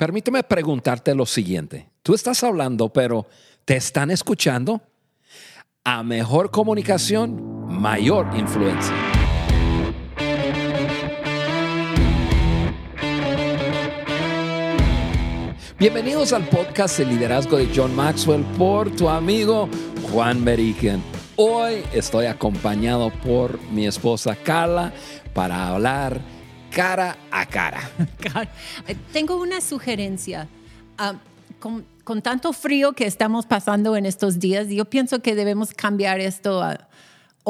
permíteme preguntarte lo siguiente. Tú estás hablando, pero ¿te están escuchando? A mejor comunicación, mayor influencia. Bienvenidos al podcast de liderazgo de John Maxwell por tu amigo Juan Beriken. Hoy estoy acompañado por mi esposa Carla para hablar cara a cara. Tengo una sugerencia. Ah, con, con, tanto frío que estamos pasando en estos días, yo pienso que debemos cambiar esto a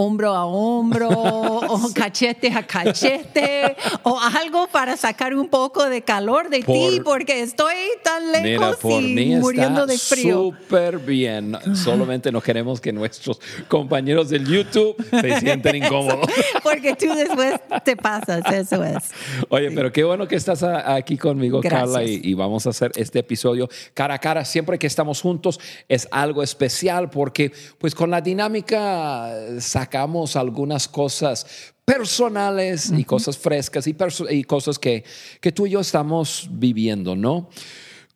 hombro a hombro o cachete a cachete o algo para sacar un poco de calor de ti porque estoy tan lejos y muriendo de frío. Súper bien. Solamente no queremos que nuestros compañeros del YouTube se sienten incómodos. porque tú después te pasas, eso es. Oye, pero qué bueno que estás aquí conmigo, Carla, y, y vamos a hacer este episodio cara a cara. Siempre que estamos juntos es algo especial porque pues con la dinámica sacamos algunas cosas personales y cosas frescas y, y cosas que, que tú y yo estamos viviendo, ¿no?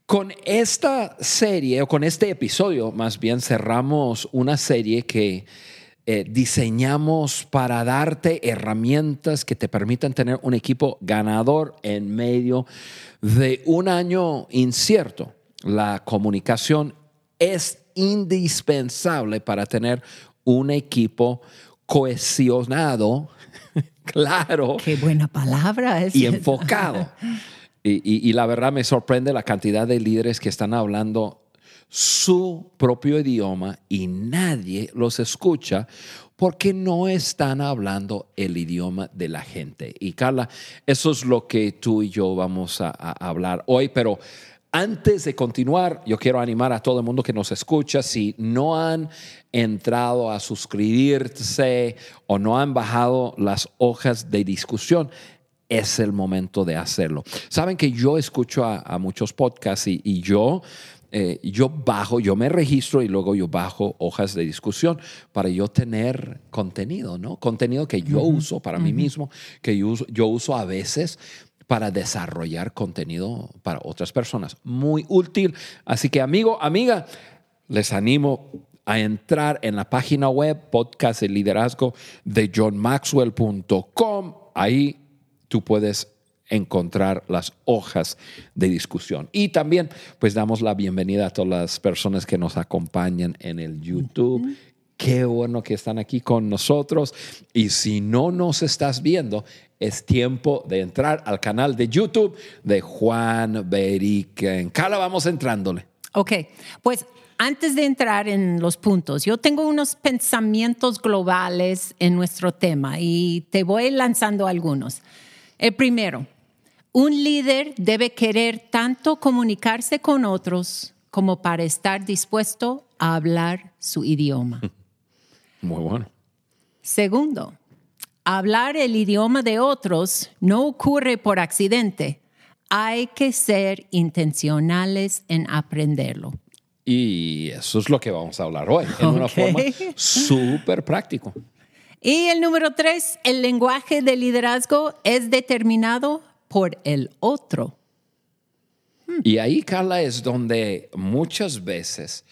Con esta serie, o con este episodio más bien, cerramos una serie que eh, diseñamos para darte herramientas que te permitan tener un equipo ganador en medio de un año incierto. La comunicación es indispensable para tener un equipo cohesionado, claro. Qué buena palabra. Es y enfocado. Y, y, la verdad me sorprende la cantidad de líderes que están hablando su propio idioma y nadie los escucha porque no están hablando el idioma de la gente. Y Carla, eso es lo que tú y yo vamos a, a hablar hoy, pero antes de continuar, yo quiero animar a todo el mundo que nos escucha, si no han entrado a suscribirse o no han bajado las hojas de discusión, es el momento de hacerlo. Saben que yo escucho a, muchos podcasts y, yo, eh, yo bajo, yo me registro y luego yo bajo hojas de discusión para yo tener contenido, ¿no? Contenido que yo uso para mí mismo, que yo uso, yo uso a veces para desarrollar contenido para otras personas. Muy útil. Así que amigo, amiga, les animo a entrar en la página web podcast el liderazgo de johnmaxwell.com. Ahí tú puedes encontrar las hojas de discusión. Y también, pues damos la bienvenida a todas las personas que nos acompañan en el YouTube. Qué bueno que están aquí con nosotros. Y si no nos estás viendo, es tiempo de entrar al canal de YouTube de Juan Beriken. Cala, vamos entrándole. Ok, pues antes de entrar en los puntos, yo tengo unos pensamientos globales en nuestro tema y te voy lanzando algunos. El primero, un líder debe querer tanto comunicarse con otros como para estar dispuesto a hablar su idioma. Muy bueno. Segundo, hablar el idioma de otros no ocurre por accidente. Hay que ser intencionales en aprenderlo. Y eso es lo que vamos a hablar hoy, en una forma súper práctico. Y el número tres, el lenguaje de liderazgo es determinado por el otro. Y ahí, Carla, es donde muchas veces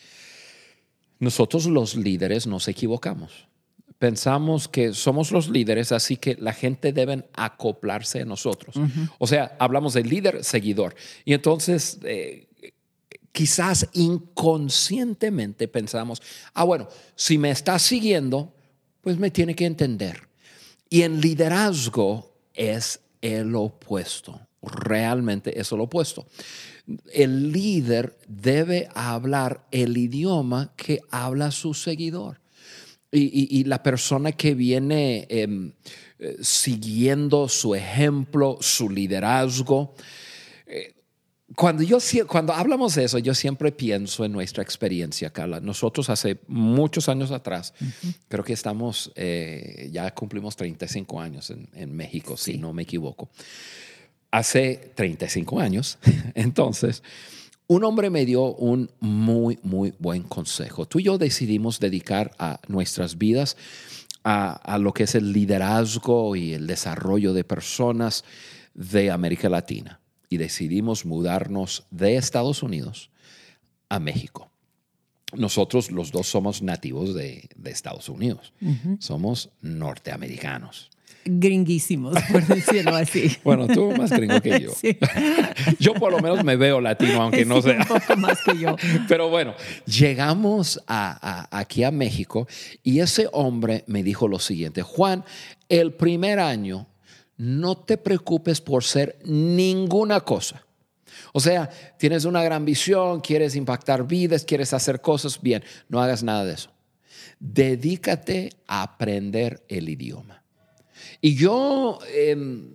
nosotros los líderes nos equivocamos pensamos que somos los líderes, así que la gente debe acoplarse a nosotros. O sea, hablamos de líder, seguidor. Y entonces, eh, quizás inconscientemente pensamos, ah, bueno, si me está siguiendo, pues me tiene que entender. Y en liderazgo es el opuesto, realmente es el opuesto. El líder debe hablar el idioma que habla su seguidor y, la persona que viene em, eh, siguiendo su ejemplo, su liderazgo. Eh, cuando, yo, cuando hablamos de eso, yo siempre pienso en nuestra experiencia, Carla. Nosotros hace muchos años atrás, creo que estamos, eh, ya cumplimos 35 años en, en México, si no me equivoco. Hace 35 años, entonces, un hombre me dio un muy, muy buen consejo. Tú y yo decidimos dedicar a nuestras vidas a, lo que es el liderazgo y el desarrollo de personas de América Latina. y decidimos mudarnos de Estados Unidos a México. Nosotros los dos somos nativos de, de Estados Unidos, somos norteamericanos. Gringuísimos, por decirlo así. Bueno, tú más gringo que yo. Sí. Yo por lo menos me veo latino, aunque no Sí, sea. Un poco más que yo. Pero bueno, llegamos a- a- aquí a México y ese hombre me dijo lo siguiente, Juan, el primer año no te preocupes por ser ninguna cosa. O sea, tienes una gran visión, quieres impactar vidas, quieres hacer cosas, bien, no hagas nada de eso. Dedícate a aprender el idioma. Y yo... em,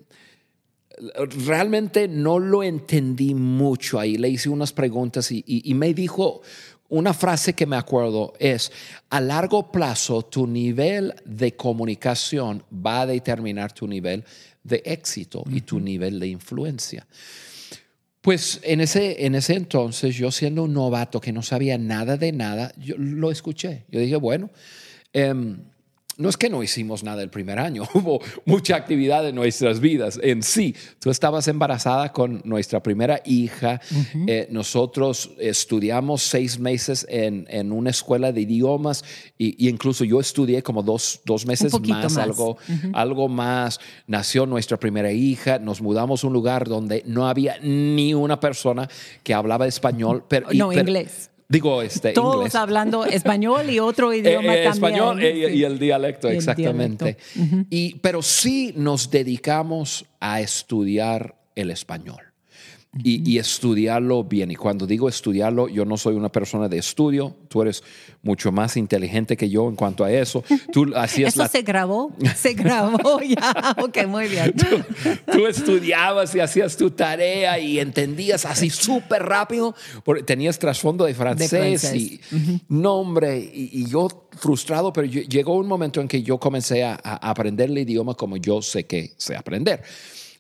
realmente no lo entendí mucho ahí. Le hice unas preguntas y, y- y me dijo una frase que me acuerdo es, a largo plazo tu nivel de comunicación va a determinar tu nivel de éxito y tu nivel de influencia. Pues en ese, en ese entonces, yo siendo un novato que no sabía nada de nada, yo lo escuché. Yo dije, bueno, em, no es que no hicimos nada el primer año, hubo mucha actividad en nuestras vidas en sí. Tú estabas embarazada con nuestra primera hija, eh, nosotros estudiamos seis meses en, en una escuela de idiomas y, y incluso yo estudié como dos, dos meses más, más. algo, algo más. Nació nuestra primera hija, nos mudamos a un lugar donde no había ni una persona que hablaba español. Pero, y- No, pero- inglés. Digo, este, Todos inglés. hablando español y otro idioma Eh, eh, también. español eh, y, el dialecto, Y el exactamente. y, pero sí nos dedicamos a estudiar el español. Y, y estudiarlo bien. Y cuando digo estudiarlo, yo no soy una persona de estudio. Tú eres mucho más inteligente que yo en cuanto a eso. Tú hacías ¿Eso la se grabó? Se grabó ya. Ok, muy bien. tú estudiabas y hacías tu tarea y entendías así súper rápido, porque tenías trasfondo de francés, francés. y nombre, y, y yo frustrado, pero yo- llegó un momento en que yo comencé a, a aprender el idioma como yo sé que sé aprender.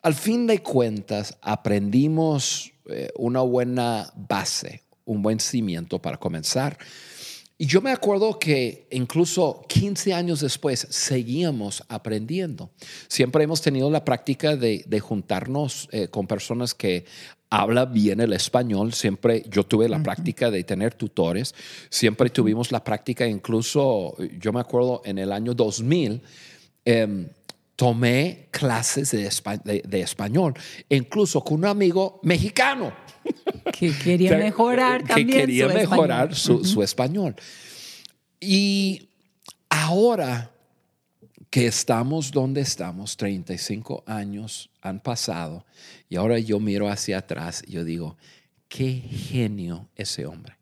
Al fin de cuentas, aprendimos eh, una buena base, un buen cimiento para comenzar. Y yo me acuerdo que incluso 15 años después seguíamos aprendiendo. Siempre hemos tenido la práctica de, de juntarnos eh, con personas que hablan bien el español. Siempre yo tuve la práctica de tener tutores. Siempre tuvimos la práctica, incluso yo me acuerdo en el año 2000. em, tomé clases de, espa- de- de español, incluso con un amigo mexicano Que quería mejorar que también quería su mejorar español. su, su español. Y ahora que estamos donde estamos, 35 años han pasado, y ahora yo miro hacia atrás y yo digo, qué genio ese hombre.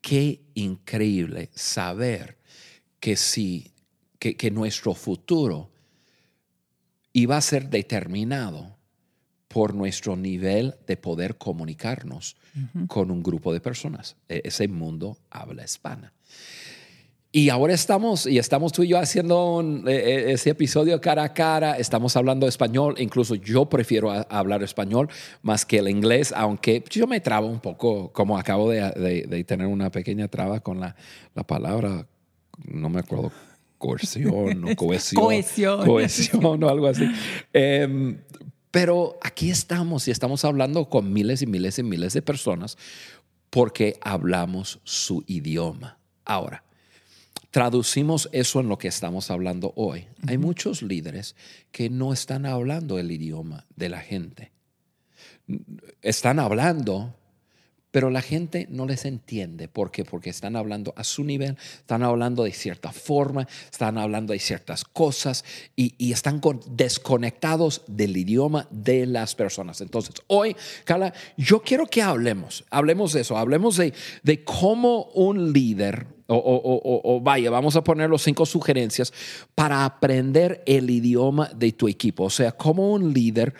Qué increíble saber que sí, que, que nuestro futuro iba a ser determinado por nuestro nivel de poder comunicarnos con un grupo de personas. E- Ese mundo habla hispana. Y ahora estamos, y estamos tú y yo haciendo un- e- e- ese episodio cara a cara, estamos hablando español, incluso yo prefiero a- hablar español más que el inglés, aunque yo me trabo un poco, como acabo de, de- de tener una pequeña traba con la, la palabra, no me acuerdo, coerción o cohesión. Cohesión. Cohesión o algo así. Em, pero aquí estamos y estamos hablando con miles y miles y miles de personas porque hablamos su idioma. Ahora, traducimos eso en lo que estamos hablando hoy. Hay muchos líderes que no están hablando el idioma de la gente. Están hablando, pero la gente no les entiende. ¿Por qué? Porque están hablando a su nivel, están hablando de cierta forma, están hablando de ciertas cosas y, y están con- desconectados del idioma de las personas. Entonces, hoy, Carla, yo quiero que hablemos, hablemos de eso, hablemos de, de cómo un líder, o- o- o vaya, vamos a poner los cinco sugerencias para aprender el idioma de tu equipo. O sea, cómo un líder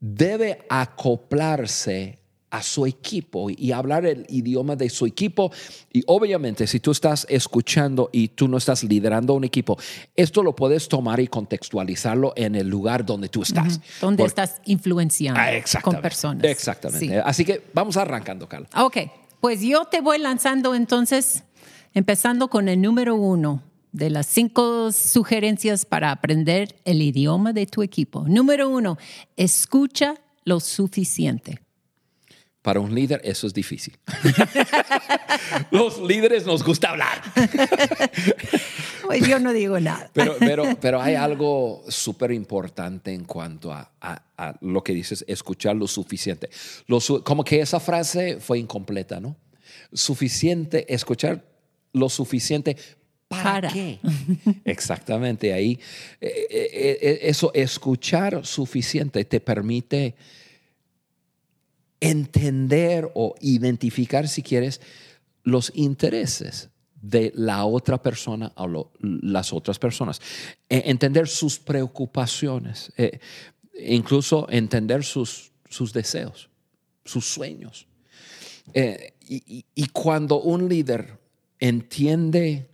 debe acoplarse a su equipo y hablar el idioma de su equipo. Y obviamente, si tú estás escuchando y tú no estás liderando un equipo, esto lo puedes tomar y contextualizarlo en el lugar donde tú estás. ¿Dónde Por- estás influenciando Ah, con personas? Exactamente. Sí. Así que vamos arrancando, Carla. Ok, pues yo te voy lanzando entonces, empezando con el número uno de las cinco sugerencias para aprender el idioma de tu equipo. Número uno, escucha lo suficiente. Para un líder eso es difícil. Los líderes nos gusta hablar. Pues yo no digo nada. Pero, pero, pero hay algo súper importante en cuanto a, a- a lo que dices, escuchar lo suficiente. Lo su- como que esa frase fue incompleta, ¿no? Suficiente, escuchar lo suficiente. ¿Para, Para. qué? Exactamente, ahí. eh, eh, eh, eso, escuchar suficiente te permite entender o identificar, si quieres, los intereses de la otra persona o las otras personas. E- entender sus preocupaciones, eh, incluso entender sus, sus deseos, sus sueños. Eh, y, cuando un líder entiende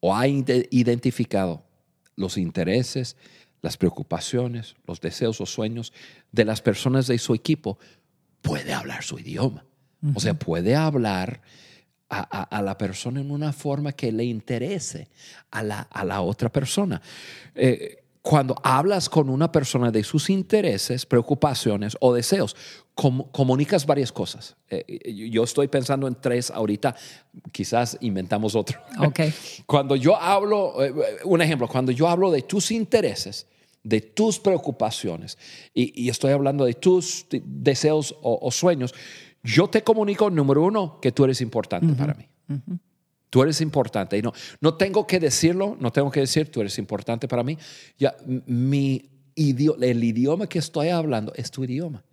o ha ide- identificado los intereses, las preocupaciones, los deseos o sueños de las personas de su equipo, puede hablar su idioma. O sea, puede hablar a, a- a la persona en una forma que le interese a la, a la otra persona. Eh, cuando hablas con una persona de sus intereses, preocupaciones o deseos, com- comunicas varias cosas. Eh, yo estoy pensando en tres ahorita, quizás inventamos otro. Ok. Cuando yo hablo, eh, un ejemplo, cuando yo hablo de tus intereses, de tus preocupaciones, y, y estoy hablando de tus de- deseos o, o sueños, yo te comunico, número uno, que tú eres importante para mí. Tú eres importante. Y no, no tengo que decirlo, no tengo que decir, tú eres importante para mí. Ya, mi idio- el idioma que estoy hablando es tu idioma.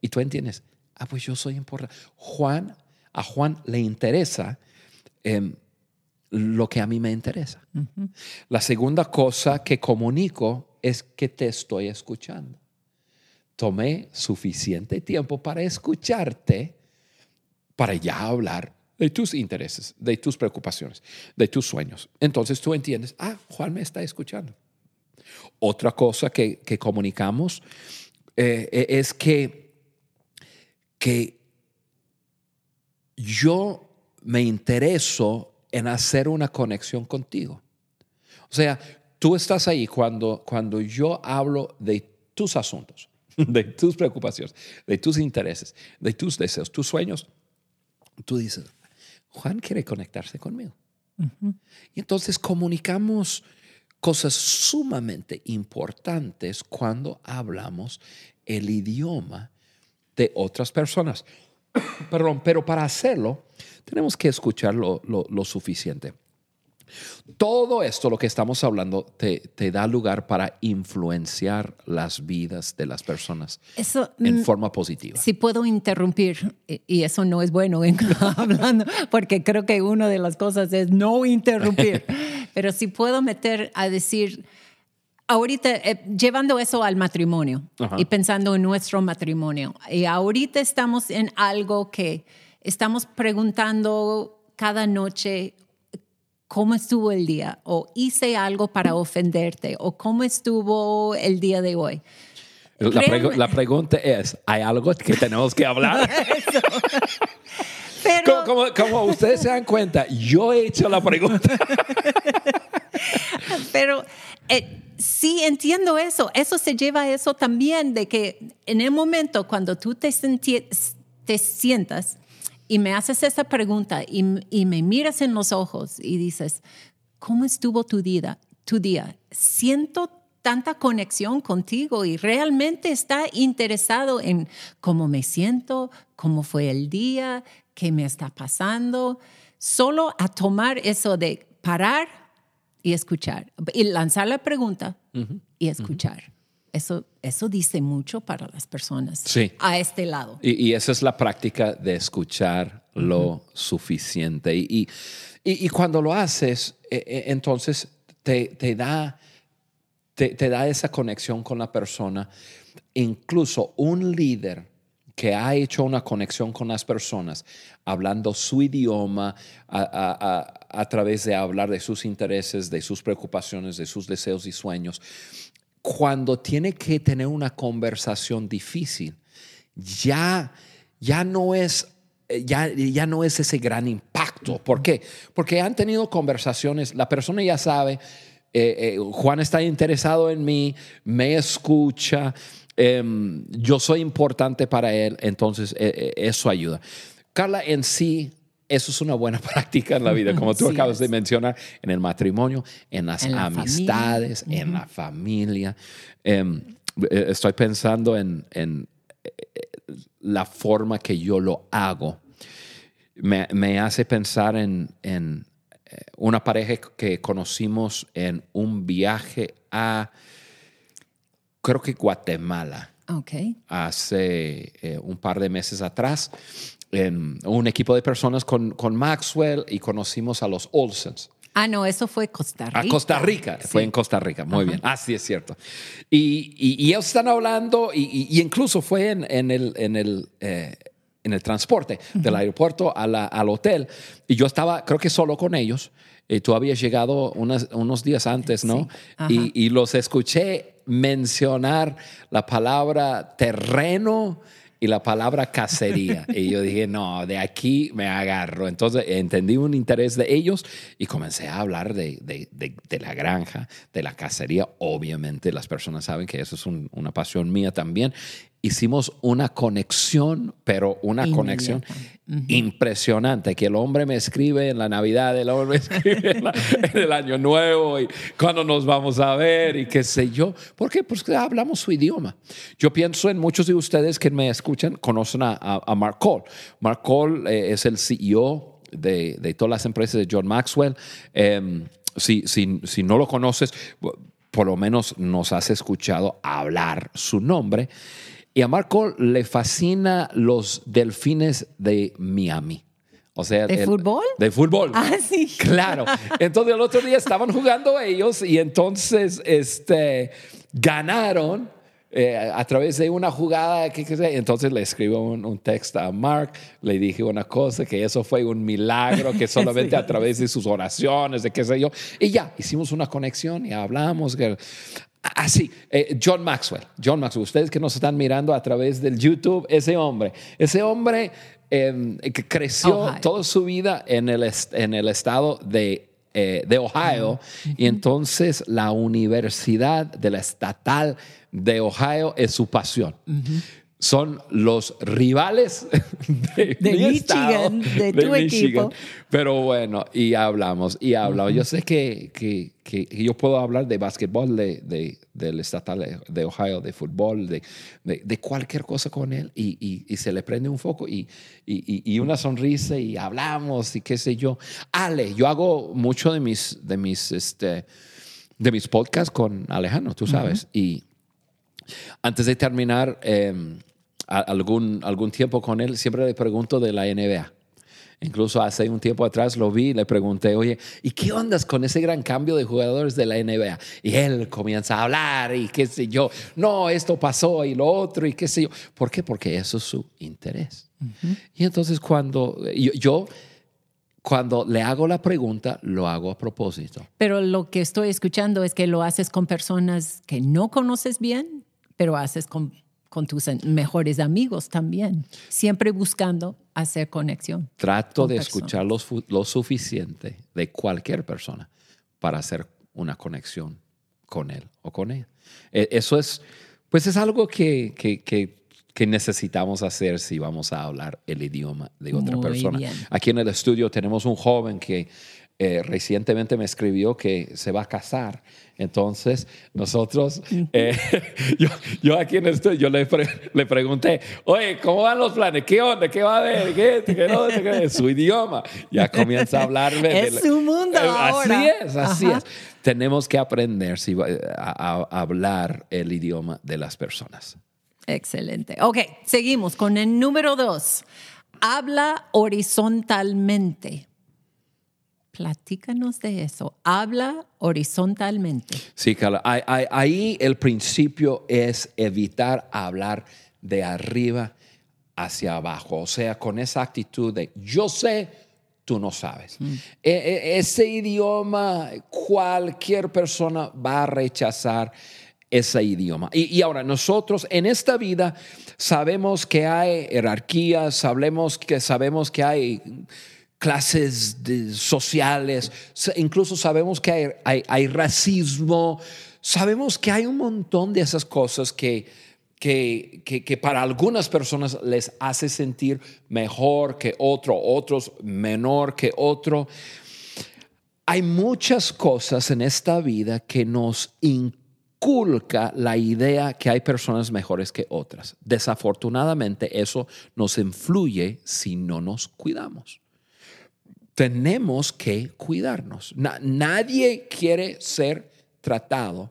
Y tú entiendes, ah, pues yo soy importante. Juan, a Juan le interesa em, lo que a mí me interesa. La segunda cosa que comunico es que te estoy escuchando. Tomé suficiente tiempo para escucharte, para ya hablar de tus intereses, de tus preocupaciones, de tus sueños. Entonces tú entiendes, ah, Juan me está escuchando. Otra cosa que, que comunicamos eh, eh, es que, que yo me intereso en hacer una conexión contigo. O sea, tú estás ahí cuando, cuando yo hablo de tus asuntos, de tus preocupaciones, de tus intereses, de tus deseos, tus sueños. Tú dices, Juan quiere conectarse conmigo. Y entonces comunicamos cosas sumamente importantes cuando hablamos el idioma de otras personas. Perdón, pero para hacerlo tenemos que escuchar lo, lo- lo suficiente. Todo esto, lo que estamos hablando, te, te da lugar para influenciar las vidas de las personas Eso, en forma positiva. si puedo interrumpir, y- y eso no es bueno en hablando, porque creo que una de las cosas es no interrumpir. Pero si puedo meter a decir, ahorita, eh, llevando eso al matrimonio Ajá. y pensando en nuestro matrimonio, y ahorita estamos en algo que estamos preguntando cada noche, ¿cómo estuvo el día? O hice algo para ofenderte, o ¿cómo estuvo el día de hoy? La, pregu- Realmente- la pregunta es, ¿hay algo que tenemos que hablar? Pero, como, como- como ustedes se dan cuenta, yo he hecho la pregunta. Pero eh, sí entiendo eso. Eso se lleva a eso también de que en el momento cuando tú te, te sientas y me haces esa pregunta y, y me miras en los ojos y dices, ¿cómo estuvo tu día? Tu día. Siento tanta conexión contigo y realmente está interesado en cómo me siento, cómo fue el día, qué me está pasando. Solo a tomar eso de parar y escuchar y lanzar la pregunta y escuchar. Eso, eso dice mucho para las personas Sí. a este lado. Y, y esa es la práctica de escuchar lo suficiente. Y, y- y- cuando lo haces, eh, entonces te, te da, te, te da esa conexión con la persona. Incluso un líder que ha hecho una conexión con las personas, hablando su idioma, a, a- a- a través de hablar de sus intereses, de sus preocupaciones, de sus deseos y sueños, cuando tiene que tener una conversación difícil, ya, ya no es eh, ya, ya no es ese gran impacto. ¿Por qué? Porque han tenido conversaciones, la persona ya sabe, eh, eh, Juan está interesado en mí, me escucha, em, yo soy importante para él, entonces eh, eh, eso ayuda. Carla, en sí, eso es una buena práctica en la vida, como tú Sí acabas de mencionar, en el matrimonio, en las En la amistades, en la familia. Em, eh, estoy pensando en, en, la forma que yo lo hago. Me, me hace pensar en, en, una pareja que conocimos en un viaje a, creo que Guatemala Ok. hace eh, un par de meses atrás en un equipo de personas con, con Maxwell y conocimos a los Olsens. Ah, no, eso fue Costa Rica. A Costa Rica, fue en Costa Rica, muy bien, así es cierto. Y, y- y ellos están hablando, y, incluso fue en, en el, en, el, eh, en el transporte del aeropuerto a la- al hotel, y yo estaba, creo que solo con ellos, y tú habías llegado unas- unos días antes, ¿no? Sí. Y, y los escuché mencionar la palabra terreno y la palabra cacería. y yo dije, no, de aquí me agarro. Entonces entendí un interés de ellos y comencé a hablar de, de- de- de la granja, de la cacería. Obviamente las personas saben que eso es un- una pasión mía también. Hicimos una conexión, pero una Inmediata. conexión impresionante. Que el hombre me escribe en la Navidad, el hombre me escribe en, la- en el Año Nuevo y cuando nos vamos a ver y qué sé yo. ¿Por qué? Porque hablamos su idioma. Yo pienso en muchos de ustedes que me escuchan, conocen a, a- a Mark Cole. Mark Cole eh, es el CEO de, de todas las empresas de John Maxwell. Em, si, si, si no lo conoces, por lo menos nos has escuchado hablar su nombre. Y a Marco le fascina los delfines de Miami. O sea, ¿De fútbol? De fútbol. Ah, sí. Claro. Entonces el otro día estaban jugando ellos y entonces este, ganaron eh, a través de una jugada. Que, que sé. entonces le escribo un, un texto a Mark, le dije una cosa, que eso fue un milagro, que solamente Sí. a través de sus oraciones, de qué sé yo. Y ya, hicimos una conexión y hablamos. Así, eh, John Maxwell, John Maxwell, ustedes que nos están mirando a través del YouTube, ese hombre, ese hombre eh, que creció Ohio. toda su vida en el, en el estado de, eh, de Ohio y entonces la Universidad de la Estatal de Ohio es su pasión. Son los rivales de, De mi Michigan, estado, de tu equipo. Pero bueno, y hablamos, y hablamos. Yo sé que, que, que yo puedo hablar de básquetbol, de, de- del estatal de- Ohio, de fútbol, de, de, cualquier cosa con él, y, y- y se le prende un foco y, y- y- y una sonrisa, y hablamos, y qué sé yo. Ale, yo hago mucho de mis, de mis, este, de mis podcasts con Alejandro, tú sabes, y antes de terminar eh, algún, algún tiempo con él, siempre le pregunto de la NBA. Incluso hace un tiempo atrás lo vi y le pregunté, oye, ¿y qué ondas con ese gran cambio de jugadores de la NBA? Y él comienza a hablar y qué sé yo, no, esto pasó y lo otro y qué sé yo. ¿Por qué? Porque eso es su interés. Y entonces cuando yo, yo, cuando le hago la pregunta, lo hago a propósito. Pero lo que estoy escuchando es que lo haces con personas que no conoces bien, pero haces con, con tus mejores amigos también, siempre buscando hacer conexión. Trato de personas. escuchar lo, lo suficiente de cualquier persona para hacer una conexión con él o con ella. E- Eso es, pues es algo que, que, que- que necesitamos hacer si vamos a hablar el idioma de otra Muy persona. bien. Aquí en el estudio tenemos un joven que eh, recientemente me escribió que se va a casar. Entonces, nosotros, eh, yo, yo aquí en el estudio, yo le, pre- le pregunté, oye, ¿cómo van los planes? ¿Qué onda? ¿Qué va a haber? ¿Qué, qué no? ¿Qué? Su idioma. Ya comienza a hablarme. Es su mundo Eh, ahora. Así es, así Ajá. es. Tenemos que aprender si a, a hablar el idioma de las personas. Excelente. Ok, seguimos con el número dos. Habla horizontalmente. Platícanos de eso. Habla horizontalmente. Sí, Carla. Ahí, el principio es evitar hablar de arriba hacia abajo. O sea, con esa actitud de yo sé, tú no sabes. E- e- ese idioma, cualquier persona va a rechazar ese idioma. Y, y ahora, nosotros en esta vida sabemos que hay jerarquías, sabemos que, sabemos que hay clases de- sociales, incluso sabemos que hay racismo, sabemos que hay un montón de esas cosas que que, que, que, para algunas personas les hace sentir mejor que otro, otros menor que otro. Hay muchas cosas en esta vida que nos inculca la idea que hay personas mejores que otras. Desafortunadamente eso nos influye si no nos cuidamos. Tenemos que cuidarnos. nadie quiere ser tratado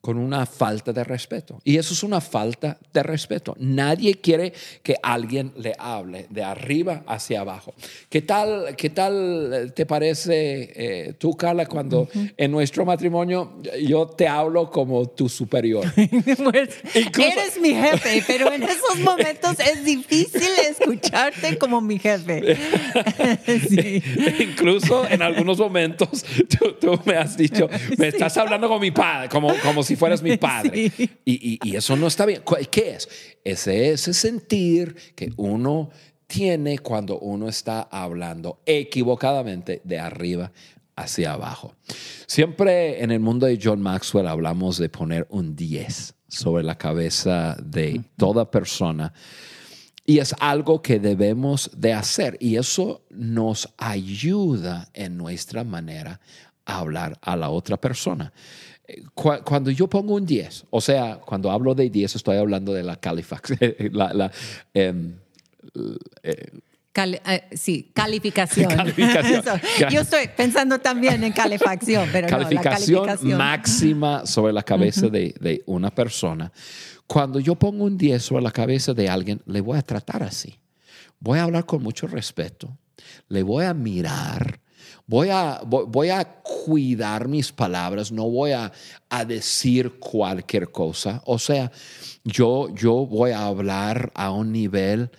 con una falta de respeto. Y eso es una falta de respeto. Nadie quiere que alguien le hable de arriba hacia abajo. ¿Qué tal, qué tal te parece eh, tú, Carla, cuando en nuestro matrimonio yo te hablo como tu superior? pues, eres mi jefe, pero en esos momentos es difícil escucharte como mi jefe. Incluso en algunos momentos tú, me has dicho, me estás hablando como mi padre, como, como si fueras mi padre. Y, y, eso no está bien. ¿Qué es? Ese, ese sentir que uno tiene cuando uno está hablando equivocadamente de arriba hacia abajo. Siempre en el mundo de John Maxwell hablamos de poner un 10 sobre la cabeza de toda persona. Y es algo que debemos de hacer y eso nos ayuda en nuestra manera a hablar a la otra persona cuando yo pongo un 10, o sea, cuando hablo de 10 estoy hablando de la calificación. la, em, eh, sí, calificación. calificación. yo estoy pensando también en calefacción, pero calificación, no, la calificación máxima sobre la cabeza de, de, una persona. Cuando yo pongo un 10 sobre la cabeza de alguien, le voy a tratar así. Voy a hablar con mucho respeto, le voy a mirar, Voy a, voy a cuidar mis palabras, no voy a, a, decir cualquier cosa. O sea, yo, yo voy a hablar a un nivel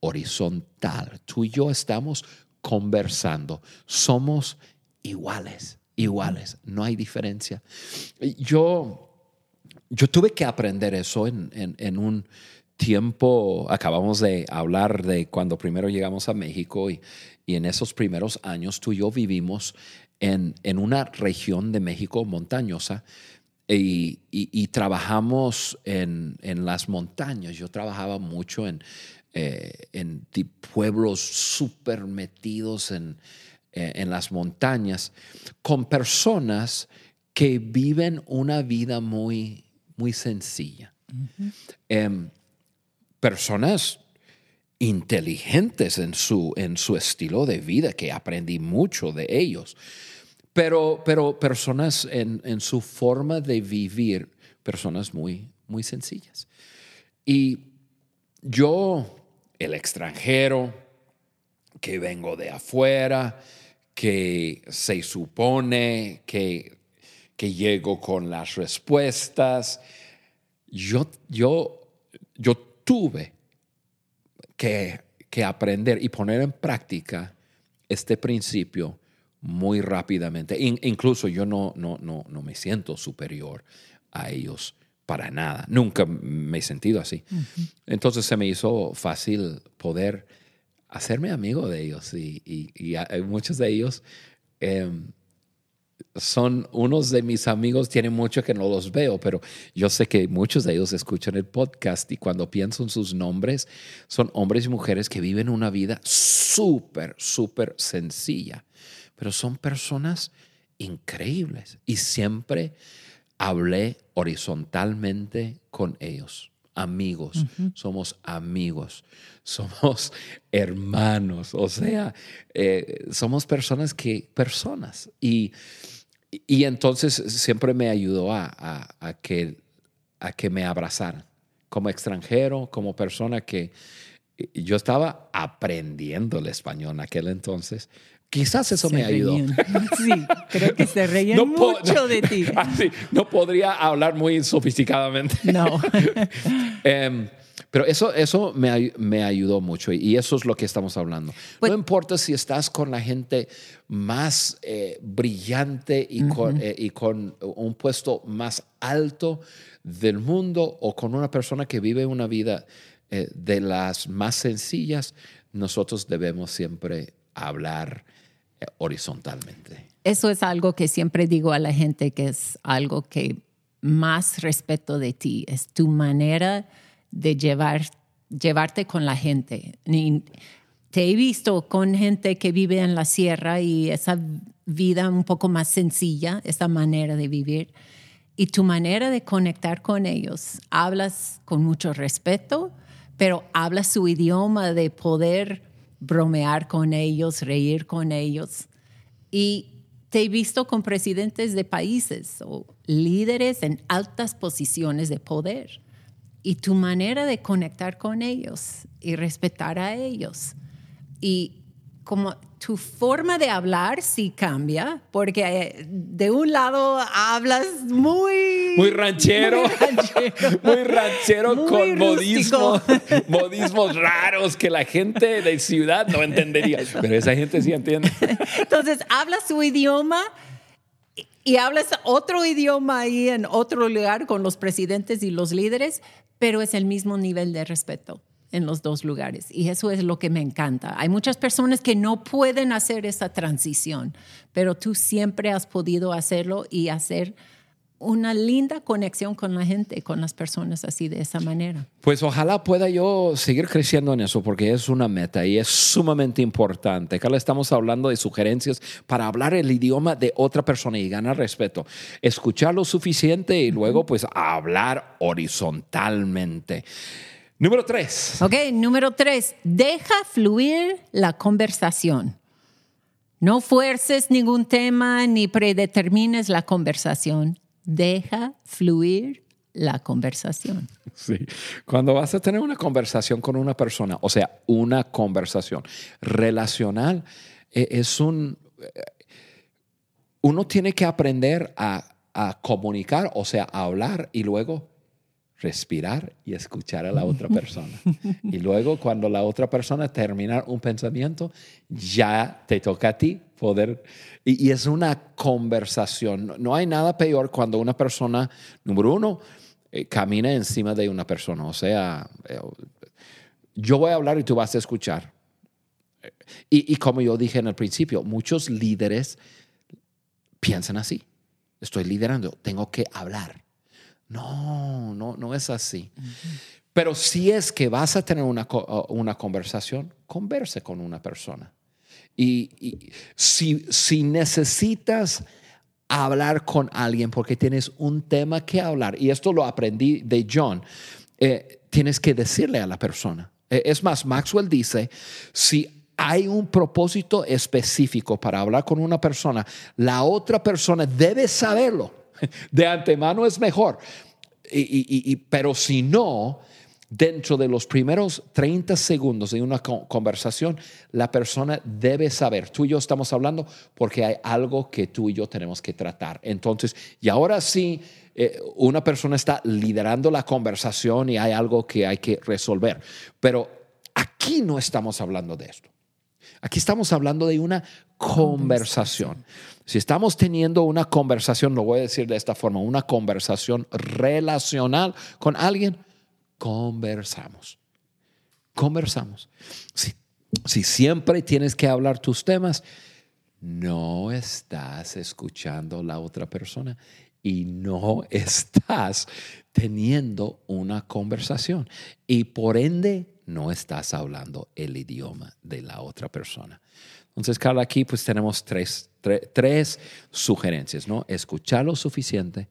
horizontal. Tú y yo estamos conversando. Somos iguales, iguales. No hay diferencia. Yo, yo tuve que aprender eso en, en, un tiempo, acabamos de hablar de cuando primero llegamos a México y, y en esos primeros años tú y yo vivimos en, en una región de México montañosa y, y, trabajamos en, en, las montañas. Yo trabajaba mucho en, eh, en pueblos súper metidos en, eh, en las montañas con personas que viven una vida muy, muy sencilla. Em, personas inteligentes en su, en su estilo de vida, que aprendí mucho de ellos, pero, pero personas en, en su forma de vivir, personas muy, muy sencillas. Y yo, el extranjero, que vengo de afuera, que se supone que, que llego con las respuestas, yo, yo, yo tuve que, aprender y poner en práctica este principio muy rápidamente. incluso yo no, no, no, no me siento superior a ellos para nada. Nunca me he sentido así. Entonces se me hizo fácil poder hacerme amigo de ellos y, y, muchos de ellos em, son unos de mis amigos, tienen mucho que no los veo, pero yo sé que muchos de ellos escuchan el podcast y cuando pienso en sus nombres, son hombres y mujeres que viven una vida súper, súper sencilla, pero son personas increíbles y siempre hablé horizontalmente con ellos. Amigos, somos amigos, somos hermanos, o sea, eh, somos personas que, personas. Y y entonces siempre me ayudó a, que, a que me abrazaran como extranjero, como persona que yo estaba aprendiendo el español en aquel entonces. Quizás eso me ayudó. Sí, creo que se reían mucho de ti. Ah, no podría hablar muy sofisticadamente. No. Em, pero eso, eso me, me, ayudó mucho y eso es lo que estamos hablando. no importa si estás con la gente más eh, brillante y, con, eh, y con un puesto más alto del mundo o con una persona que vive una vida eh, de las más sencillas, nosotros debemos siempre hablar horizontalmente. Eso es algo que siempre digo a la gente que es algo que más respeto de ti, es tu manera de llevar, llevarte con la gente. Te he visto con gente que vive en la sierra y esa vida un poco más sencilla, esa manera de vivir. Y tu manera de conectar con ellos, hablas con mucho respeto, pero hablas su idioma de poder bromear con ellos, reír con ellos. Y te he visto con presidentes de países o líderes en altas posiciones de poder. Y tu manera de conectar con ellos y respetar a ellos y como tu forma de hablar sí cambia, porque eh, de un lado hablas muy... Muy ranchero, muy ranchero, con modismos, modismos raros que la gente de ciudad no entendería, pero esa gente sí entiende. Entonces, hablas su idioma y hablas otro idioma ahí en otro lugar con los presidentes y los líderes, pero es el mismo nivel de respeto en los dos lugares. Y eso es lo que me encanta. Hay muchas personas que no pueden hacer esa transición, pero tú siempre has podido hacerlo y hacer una linda conexión con la gente, con las personas así de esa manera. Pues ojalá pueda yo seguir creciendo en eso porque es una meta y es sumamente importante. Acá le estamos hablando de sugerencias para hablar el idioma de otra persona y ganar respeto. Escuchar lo suficiente y luego pues hablar horizontalmente. Número tres. Ok, número tres. Deja fluir la conversación. No fuerces ningún tema ni predetermines la conversación. Deja fluir la conversación. Sí. Cuando vas a tener una conversación con una persona, o sea, una conversación relacional, eh, es un... Uno tiene que aprender a, a comunicar, o sea, a hablar y luego respirar y escuchar a la otra persona. Y luego cuando la otra persona termina un pensamiento, ya te toca a ti poder... Y, es una conversación. No hay nada peor cuando una persona, número uno, eh, camina encima de una persona. O sea, eh, yo voy a hablar y tú vas a escuchar. Y, y como yo dije en el principio, muchos líderes piensan así. Estoy liderando, tengo que hablar no, no, no es así. Pero si es que vas a tener una, una conversación, converse con una persona. Y, si, si necesitas hablar con alguien porque tienes un tema que hablar, y esto lo aprendí de John, eh, tienes que decirle a la persona. Eh, es más, Maxwell dice, si hay un propósito específico para hablar con una persona, la otra persona debe saberlo de antemano es mejor. Y, pero si no, dentro de los primeros 30 segundos de una conversación, la persona debe saber, tú y yo estamos hablando porque hay algo que tú y yo tenemos que tratar. Entonces, y ahora sí, eh, una persona está liderando la conversación y hay algo que hay que resolver. Pero aquí no estamos hablando de esto. Aquí estamos hablando de una conversación. Si estamos teniendo una conversación, lo voy a decir de esta forma, una conversación relacional con alguien, conversamos. Conversamos. Si, si siempre tienes que hablar tus temas, no estás escuchando la otra persona y no estás teniendo una conversación. Y por ende, no estás hablando el idioma de la otra persona. Entonces, Carla, aquí pues tenemos tres, tres, sugerencias, ¿no? Escuchar lo suficiente,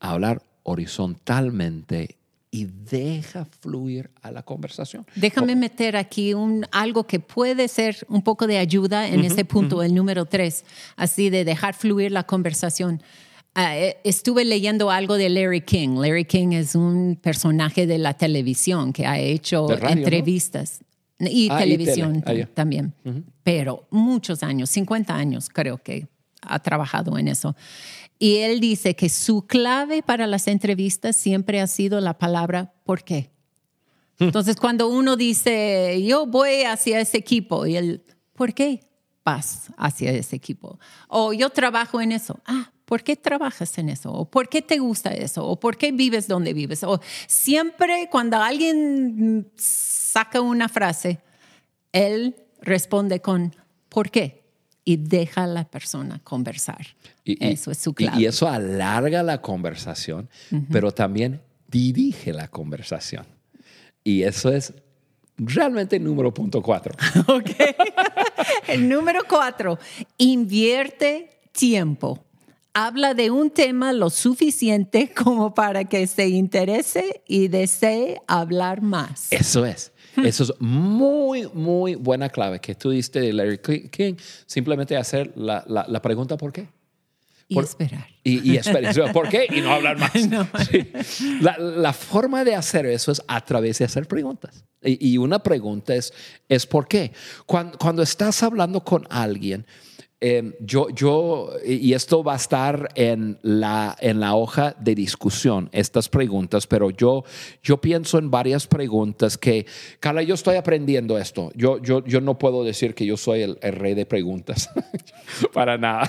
hablar horizontalmente y deja fluir a la conversación. Déjame meter aquí un, algo que puede ser un poco de ayuda en ese punto, el número tres, así de dejar fluir la conversación. Ah, eh, estuve leyendo algo de Larry King. Larry King es un personaje de la televisión que ha hecho entrevistas. Y ah, televisión ah, también. Pero muchos años, 50 años creo que ha trabajado en eso. Y él dice que su clave para las entrevistas siempre ha sido la palabra ¿por qué? Hmm. Entonces, cuando uno dice, yo voy hacia ese equipo, y él, ¿por qué vas hacia ese equipo? O yo trabajo en eso. Ah, ¿por qué trabajas en eso? ¿O por qué te gusta eso? ¿O por qué vives donde vives? O siempre cuando alguien saca una frase, él responde con ¿por qué? Y deja a la persona conversar. Y, eso es su clave. Y eso alarga la conversación, pero también dirige la conversación. Y eso es realmente el número punto cuatro. Ok. el número cuatro, invierte tiempo. Habla de un tema lo suficiente como para que se interese y desee hablar más. Eso es. Eso es muy, muy buena clave que tú diste de Larry King. Simplemente hacer la, la, la pregunta ¿por qué? Y esperar. Y, y esperar. ¿Por qué? Y no hablar más. No. Sí. La, la, forma de hacer eso es a través de hacer preguntas. Y, y una pregunta es, es ¿por qué? Cuando, cuando estás hablando con alguien, eh, yo, yo, y esto va a estar en la, en la hoja de discusión, estas preguntas, pero yo, yo pienso en varias preguntas que, Carla, yo estoy aprendiendo esto. Yo, yo, yo no puedo decir que yo soy el, rey de preguntas, para nada.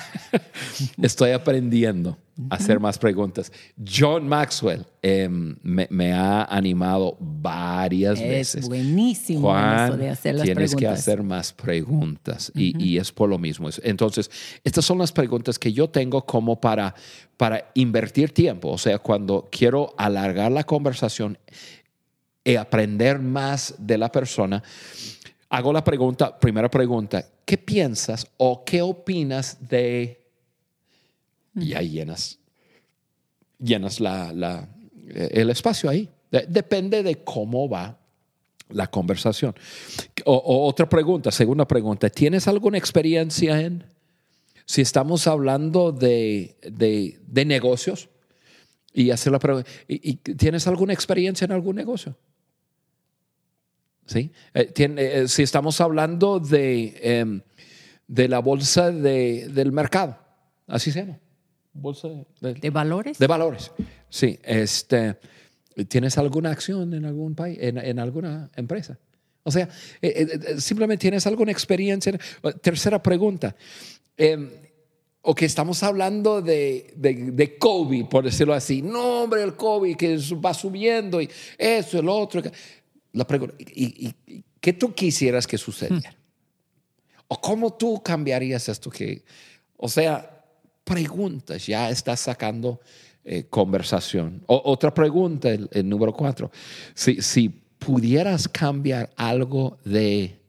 estoy aprendiendo hacer más preguntas. John Maxwell eh, me, me, ha animado varias es veces. Es buenísimo Juan, eso de hacer las tienes preguntas. que hacer más preguntas y, uh -huh. y, es por lo mismo. Entonces, estas son las preguntas que yo tengo como para, para invertir tiempo. O sea, cuando quiero alargar la conversación y aprender más de la persona, hago la pregunta, primera pregunta, ¿qué piensas o qué opinas de y ahí llenas, llenas la, la, el espacio ahí. Depende de cómo va la conversación. O, o otra pregunta, segunda pregunta, ¿tienes alguna experiencia en, si estamos hablando de, de, de negocios, y hacer la pregunta, ¿y, ¿y, tienes alguna experiencia en algún negocio? ¿Sí? Eh, tiene, eh, si estamos hablando de, eh, de la bolsa de, del mercado, así se llama bolsa de, de, ¿De, valores. De valores, sí. Este, ¿Tienes alguna acción en algún país, en, en alguna empresa? O sea, eh, eh, simplemente tienes alguna experiencia. Tercera pregunta. Eh, o que estamos hablando de, de, de, COVID, por decirlo así. No, hombre, el COVID que va subiendo y eso, el otro. La pregunta, ¿y, y, qué tú quisieras que sucediera? Hmm. ¿O cómo tú cambiarías esto que, o sea, preguntas, ya estás sacando eh, conversación. Otra pregunta, el, número cuatro. Si, si, pudieras cambiar algo de,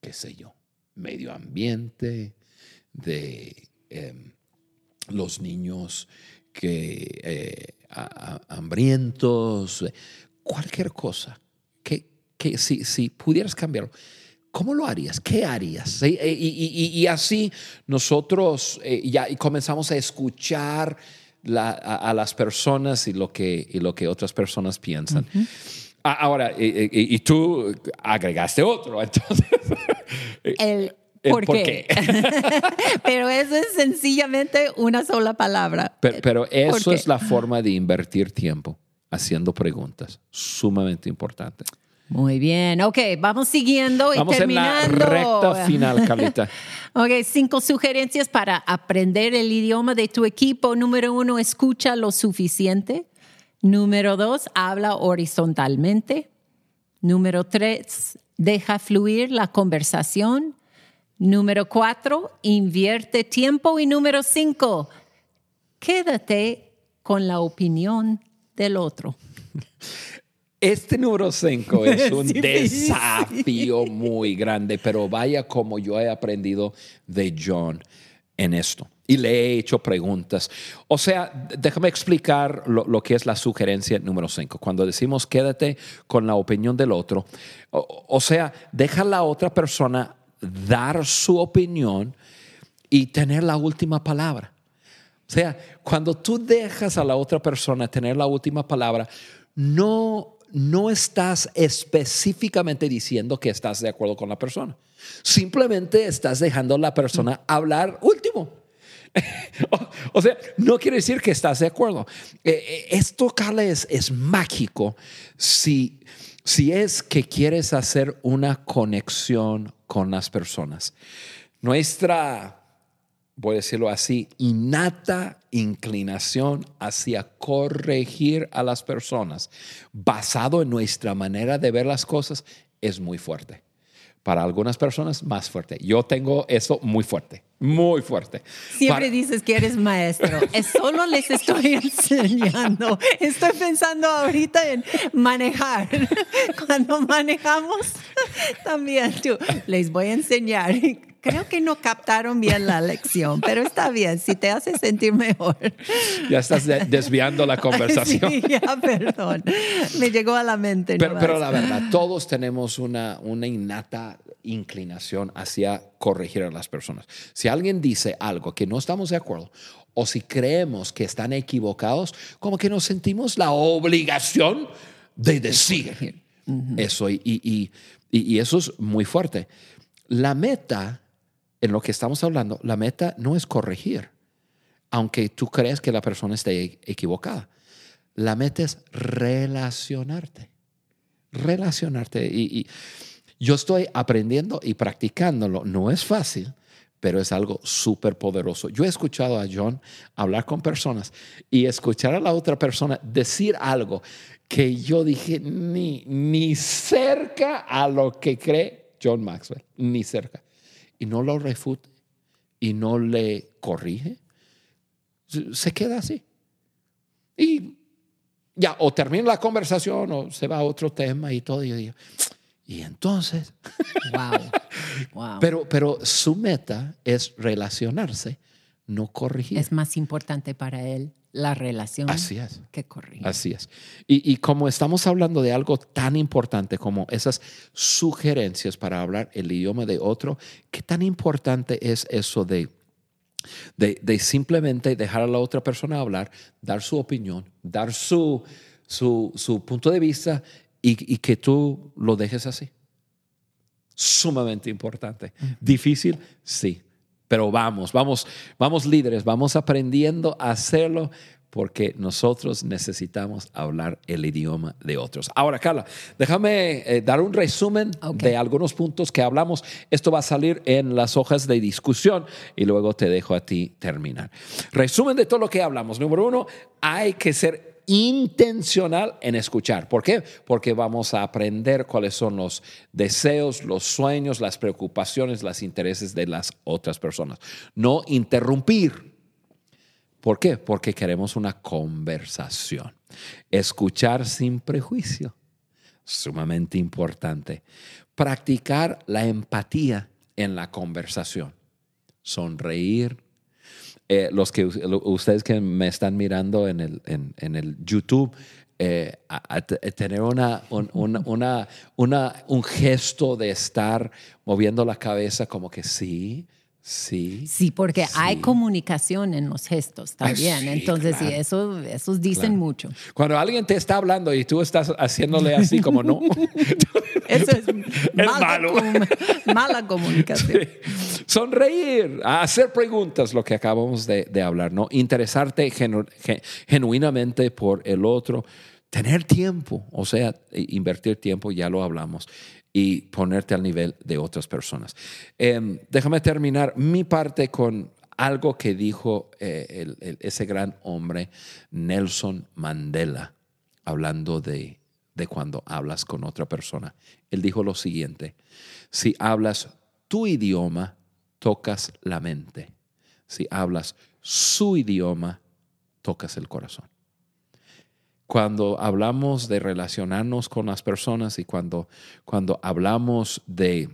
qué sé yo, medio ambiente, de eh, los niños que eh, hambrientos, cualquier cosa, que, que si, si pudieras cambiarlo, ¿Cómo lo harías? ¿Qué harías? ¿Sí? Y, y, y, así nosotros eh, ya comenzamos a escuchar la, a, a, las personas y lo que, y lo que otras personas piensan. Uh -huh. Ahora, y, tú agregaste otro, entonces. El, el ¿por, por, qué? qué? pero eso es sencillamente una sola palabra. Pero, pero eso es la forma de invertir tiempo haciendo preguntas, sumamente importante. Muy bien, ok, vamos siguiendo y vamos terminando. En la recta final, Carlita. ok, cinco sugerencias para aprender el idioma de tu equipo. Número uno, escucha lo suficiente. Número dos, habla horizontalmente. Número tres, deja fluir la conversación. Número cuatro, invierte tiempo. Y número cinco, quédate con la opinión del otro. Este número 5 es un sí, desafío sí. muy grande, pero vaya como yo he aprendido de John en esto. Y le he hecho preguntas. O sea, déjame explicar lo, lo que es la sugerencia número 5. Cuando decimos quédate con la opinión del otro, o, o sea, deja a la otra persona dar su opinión y tener la última palabra. O sea, cuando tú dejas a la otra persona tener la última palabra, no no estás específicamente diciendo que estás de acuerdo con la persona. Simplemente estás dejando a la persona hablar último. o, sea, no quiere decir que estás de acuerdo. Eh, esto, Carla, es, es mágico si, si es que quieres hacer una conexión con las personas. Nuestra voy a decirlo así, innata inclinación hacia corregir a las personas, basado en nuestra manera de ver las cosas, es muy fuerte. Para algunas personas, más fuerte. Yo tengo eso muy fuerte. Muy fuerte. Siempre Para- dices que eres maestro. Es solo les estoy enseñando. Estoy pensando ahorita en manejar. Cuando manejamos, también tú, les voy a enseñar. Creo que no captaron bien la lección, pero está bien, si te hace sentir mejor. Ya estás de- desviando la conversación. Sí, ya, perdón. Me llegó a la mente. Pero, nomás. pero la verdad, todos tenemos una, una innata inclinación hacia corregir a las personas. Si alguien dice algo que no estamos de acuerdo o si creemos que están equivocados, como que nos sentimos la obligación de decir eso. Y, y- y- y- eso es muy fuerte. La meta, en lo que estamos hablando, la meta no es corregir, aunque tú crees que la persona esté equivocada. La meta es relacionarte relacionarte. Y yo estoy aprendiendo y practicándolo. No es fácil, pero es algo súper poderoso. Yo he escuchado a John hablar con personas y escuchar a la otra persona decir algo que yo dije ni, ni cerca a lo que cree John Maxwell, ni cerca. Y no lo refute y no le corrige. Se- queda así. Y ya, o termina la conversación o se va a otro tema y todo. Y, yo y entonces, Wow. Wow. pero, pero su meta es relacionarse, no corregir. es más importante para él la relación Así es. que corregir. Así es. Y, y como estamos hablando de algo tan importante como esas sugerencias para hablar el idioma de otro, ¿qué tan importante es eso de, de, de simplemente dejar a la otra persona hablar, dar su opinión, dar su, su, su punto de vista y, y que tú lo dejes así? Sumamente importante. Difícil, sí. Pero vamos, vamos, vamos líderes, vamos aprendiendo a hacerlo porque nosotros necesitamos hablar el idioma de otros. Ahora, Carla, déjame eh, dar un resumen de algunos puntos que hablamos. Esto va a salir en las hojas de discusión y luego te dejo a ti terminar. Resumen de todo lo que hablamos. Número uno, hay que ser intencional en escuchar. ¿Por qué? Porque vamos a aprender cuáles son los deseos, los sueños, las preocupaciones, los intereses de las otras personas. No interrumpir. ¿Por qué? Porque queremos una conversación. Escuchar sin prejuicio. Sumamente importante. Practicar la empatía en la conversación. Sonreír, eh, los que ustedes que me están mirando en el, en, en el YouTube, eh, te- tener una, un, una- una- una- un gesto de estar moviendo la cabeza como que sí, sí. Sí, porque hay comunicación en los gestos Ay, también. sí, Entonces, sí, claro. eso, esos dicen Claro. mucho. Cuando alguien te está hablando y tú estás haciéndole así como no, Eso es, mala, malo. com- mala comunicación. sonreír, hacer preguntas, lo que acabamos de, de hablar, ¿no? Interesarte genu- ge- genuinamente por el otro, tener tiempo, o sea, invertir tiempo, ya lo hablamos, y ponerte al nivel de otras personas. Em, déjame terminar mi parte con algo que dijo eh, ese gran hombre, Nelson Mandela, hablando de, de cuando hablas con otra persona. Él dijo lo siguiente, si hablas tu idioma, tocas la mente. Si hablas su idioma, tocas el corazón. Cuando hablamos de relacionarnos con las personas y cuando, cuando hablamos de,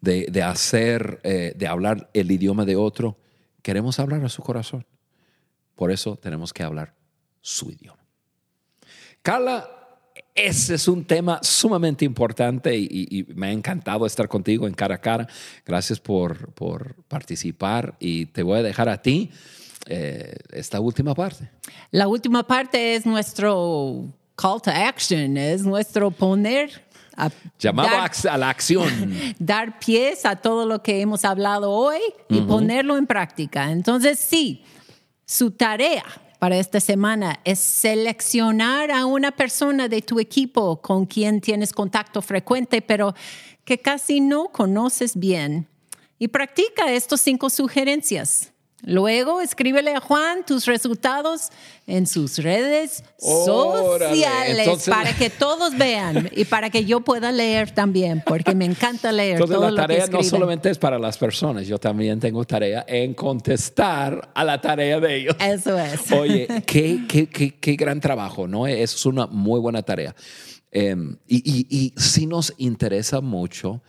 de, de hacer, eh, de hablar el idioma de otro, queremos hablar a su corazón. Por eso tenemos que hablar su idioma. Carla, ese es un tema sumamente importante y, y- me ha encantado estar contigo en cara a cara. Gracias por, por participar y te voy a dejar a ti eh, esta última parte. La última parte es nuestro call to action, es nuestro poner a Llamado dar, a la acción. dar pies a todo lo que hemos hablado hoy y ponerlo en práctica. Entonces, sí, su tarea para esta semana es seleccionar a una persona de tu equipo con quien tienes contacto frecuente, pero que casi no conoces bien. Y practica estas cinco sugerencias. Luego, escríbele a Juan tus resultados en sus redes Órale, sociales entonces- para que todos vean y para que yo pueda leer también, porque me encanta leer Entonces todo la lo que tarea no solamente es para las personas, yo también tengo tarea en contestar a la tarea de ellos. Eso es. Oye, qué, qué, qué, qué gran trabajo, ¿no? Es una muy buena tarea. Eh, y, y, y sí nos interesa mucho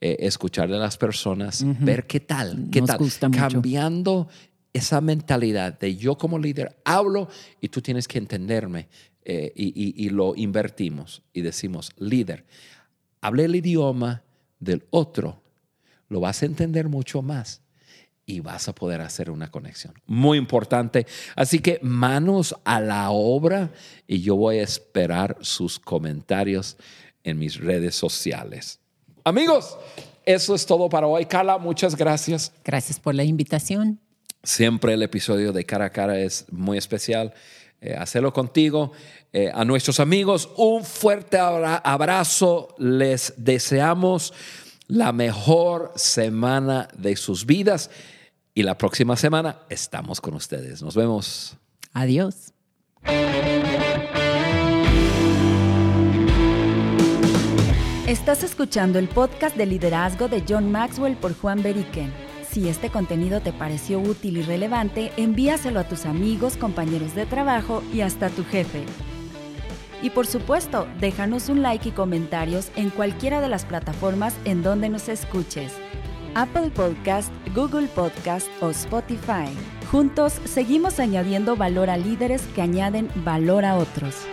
eh, escuchar de las personas, ver qué tal, qué Nos tal, gusta mucho. cambiando esa mentalidad de yo como líder hablo y tú tienes que entenderme eh, y, y- y lo invertimos y decimos, líder, hable el idioma del otro, lo vas a entender mucho más y vas a poder hacer una conexión. Muy importante. Así que manos a la obra y yo voy a esperar sus comentarios en mis redes sociales. Amigos, eso es todo para hoy. Carla, muchas gracias. Gracias por la invitación. Siempre el episodio de cara a cara es muy especial. Eh, hacerlo contigo. Eh, a nuestros amigos, un fuerte abra- abrazo. Les deseamos la mejor semana de sus vidas. Y la próxima semana estamos con ustedes. Nos vemos. Adiós. Estás escuchando el podcast de liderazgo de John Maxwell por Juan Beriken. Si este contenido te pareció útil y relevante, envíaselo a tus amigos, compañeros de trabajo y hasta tu jefe. Y por supuesto, déjanos un like y comentarios en cualquiera de las plataformas en donde nos escuches. Apple Podcast, Google Podcast o Spotify. Juntos seguimos añadiendo valor a líderes que añaden valor a otros.